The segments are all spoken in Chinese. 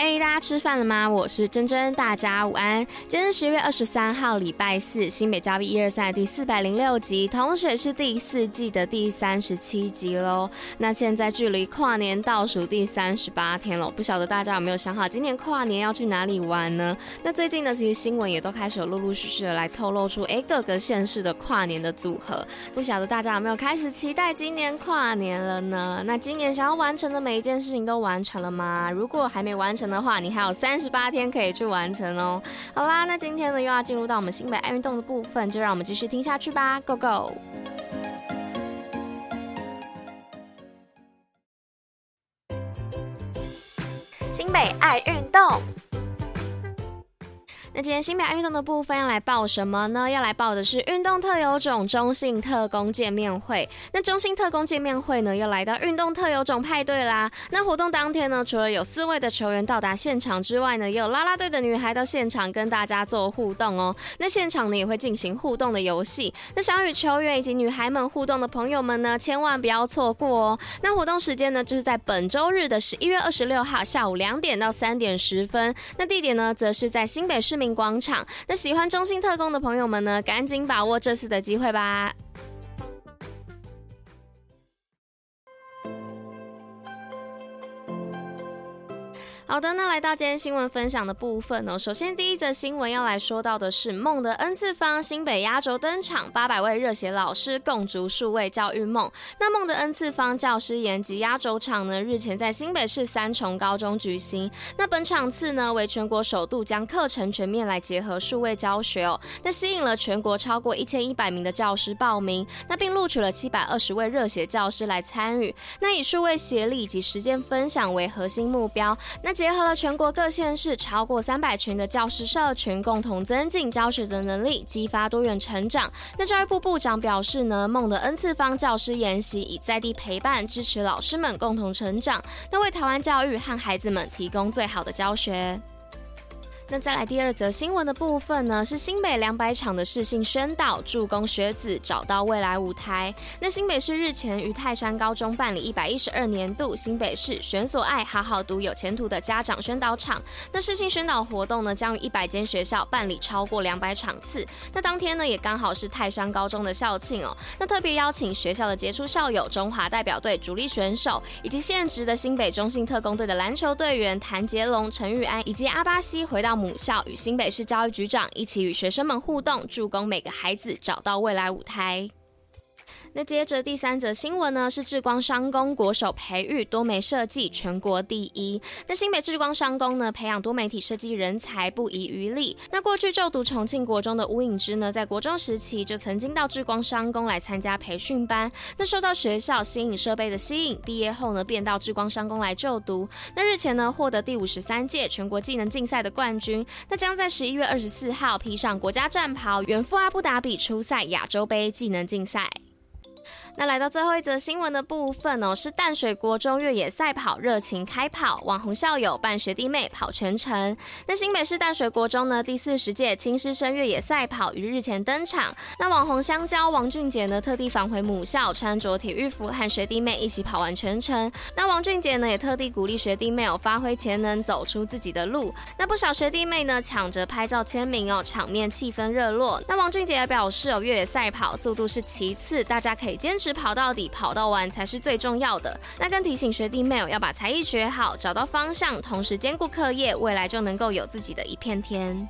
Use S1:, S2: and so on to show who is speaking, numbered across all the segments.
S1: 嘿大家吃饭了吗？我是珍珍，大家午安。今天是十月二十三号，礼拜四，新北嘉宾一二三第四百零六集，同时也是第四季的第三十七集喽。那现在距离跨年倒数第三十八天了，不晓得大家有没有想好今年跨年要去哪里玩呢？那最近呢，其实新闻也都开始有陆陆续续的来透露出，哎，各个县市的跨年的组合。不晓得大家有没有开始期待今年跨年了呢？那今年想要完成的每一件事情都完成了吗？如果还没完成，的话，你还有三十八天可以去完成哦。好啦，那今天呢又要进入到我们新北爱运动的部分，就让我们继续听下去吧。Go go！新北爱运动。那今天新北运动的部分要来报什么呢？要来报的是运动特有种中性特工见面会。那中性特工见面会呢，又来到运动特有种派对啦。那活动当天呢，除了有四位的球员到达现场之外呢，也有啦啦队的女孩到现场跟大家做互动哦。那现场呢也会进行互动的游戏。那想与球员以及女孩们互动的朋友们呢，千万不要错过哦。那活动时间呢，就是在本周日的十一月二十六号下午两点到三点十分。那地点呢，则是在新北市民广场，那喜欢中心特工的朋友们呢，赶紧把握这次的机会吧。好的，那来到今天新闻分享的部分呢，首先第一则新闻要来说到的是梦的 N 次方新北压轴登场，八百位热血老师共筑数位教育梦。那梦的 N 次方教师研习压轴场呢，日前在新北市三重高中举行。那本场次呢，为全国首度将课程全面来结合数位教学哦，那吸引了全国超过一千一百名的教师报名，那并录取了七百二十位热血教师来参与。那以数位协力以及实践分享为核心目标，那。结结合了全国各县市超过三百群的教师社群，共同增进教学的能力，激发多元成长。那教育部部长表示呢，梦的 N 次方教师研习以在地陪伴，支持老师们共同成长，那为台湾教育和孩子们提供最好的教学。那再来第二则新闻的部分呢，是新北两百场的试性宣导，助攻学子找到未来舞台。那新北市日前于泰山高中办理一百一十二年度新北市选所爱好好读有前途的家长宣导场。那试性宣导活动呢，将于一百间学校办理超过两百场次。那当天呢，也刚好是泰山高中的校庆哦。那特别邀请学校的杰出校友、中华代表队主力选手，以及现职的新北中信特攻队的篮球队员谭杰龙、陈玉安以及阿巴西回到。母校与新北市教育局长一起与学生们互动，助攻每个孩子找到未来舞台。那接着第三则新闻呢，是智光商工国手培育多媒设计全国第一。那新北智光商工呢，培养多媒体设计人才不遗余力。那过去就读重庆国中的吴颖芝呢，在国中时期就曾经到智光商工来参加培训班。那受到学校新颖设备的吸引，毕业后呢，便到智光商工来就读。那日前呢，获得第五十三届全国技能竞赛的冠军。那将在十一月二十四号披上国家战袍，远赴阿布达比出赛亚洲杯技能竞赛。那来到最后一则新闻的部分哦，是淡水国中越野赛跑热情开跑，网红校友伴学弟妹跑全程。那新北市淡水国中呢，第四十届青师生越野赛跑于日前登场。那网红香蕉王俊杰呢，特地返回母校，穿着体育服和学弟妹一起跑完全程。那王俊杰呢，也特地鼓励学弟妹有发挥潜能，走出自己的路。那不少学弟妹呢，抢着拍照签名哦，场面气氛热络。那王俊杰也表示哦，越野赛跑速度是其次，大家可以坚持。跑到底，跑到完才是最重要的。那更提醒学弟妹要把才艺学好，找到方向，同时兼顾课业，未来就能够有自己的一片天。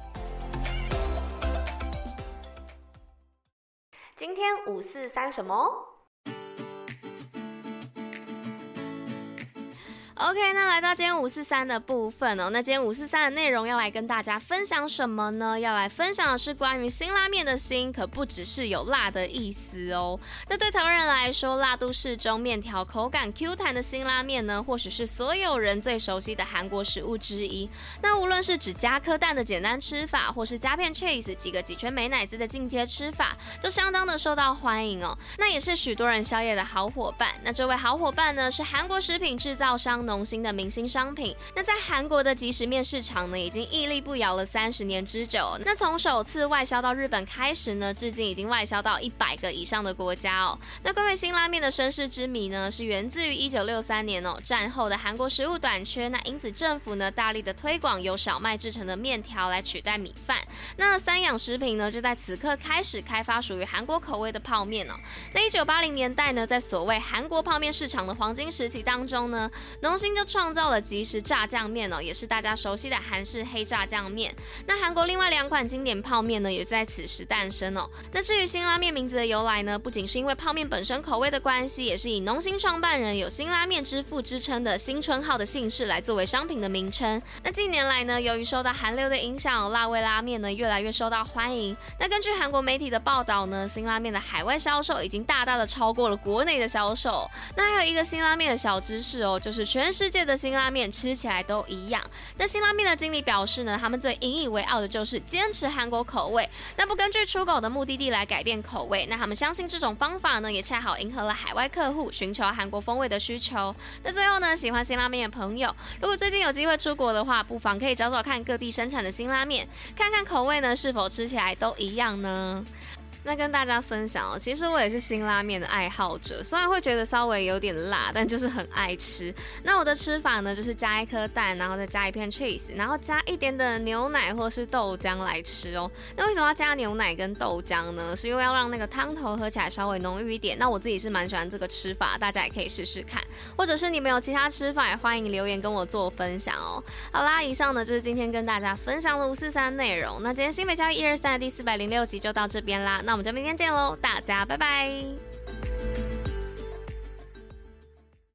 S1: 今天五四三什么？OK，那来到今天五四三的部分哦，那今天五四三的内容要来跟大家分享什么呢？要来分享的是关于辛拉面的辛，可不只是有辣的意思哦。那对台湾人来说，辣度适中、面条口感 Q 弹的辛拉面呢，或许是所有人最熟悉的韩国食物之一。那无论是只加颗蛋的简单吃法，或是加片 cheese 几个几圈美乃滋的进阶吃法，都相当的受到欢迎哦。那也是许多人宵夜的好伙伴。那这位好伙伴呢，是韩国食品制造商。农心的明星商品。那在韩国的即食面市场呢，已经屹立不摇了三十年之久。那从首次外销到日本开始呢，至今已经外销到一百个以上的国家哦。那各位辛拉面的身世之谜呢，是源自于一九六三年哦，战后的韩国食物短缺，那因此政府呢大力的推广由小麦制成的面条来取代米饭。那三养食品呢就在此刻开始开发属于韩国口味的泡面哦。那一九八零年代呢，在所谓韩国泡面市场的黄金时期当中呢，农新就创造了即食炸酱面哦，也是大家熟悉的韩式黑炸酱面。那韩国另外两款经典泡面呢，也在此时诞生哦。那至于辛拉面名字的由来呢，不仅是因为泡面本身口味的关系，也是以农心创办人有辛拉面之父之称的新春浩的姓氏来作为商品的名称。那近年来呢，由于受到韩流的影响，辣味拉面呢越来越受到欢迎。那根据韩国媒体的报道呢，辛拉面的海外销售已经大大的超过了国内的销售。那还有一个辛拉面的小知识哦，就是全世界的辛拉面吃起来都一样。那辛拉面的经理表示呢，他们最引以为傲的就是坚持韩国口味，那不根据出口的目的地来改变口味。那他们相信这种方法呢，也恰好迎合了海外客户寻求韩国风味的需求。那最后呢，喜欢辛拉面的朋友，如果最近有机会出国的话，不妨可以找找看各地生产的辛拉面，看看口味呢是否吃起来都一样呢？那跟大家分享哦，其实我也是辛拉面的爱好者，虽然会觉得稍微有点辣，但就是很爱吃。那我的吃法呢，就是加一颗蛋，然后再加一片 cheese，然后加一点的牛奶或是豆浆来吃哦。那为什么要加牛奶跟豆浆呢？是因为要让那个汤头喝起来稍微浓郁一点。那我自己是蛮喜欢这个吃法，大家也可以试试看，或者是你们有其他吃法，也欢迎留言跟我做分享哦。好啦，以上呢就是今天跟大家分享的五四三内容。那今天新北交易一二三的第四百零六集就到这边啦。那我们就明天见喽，大家拜拜。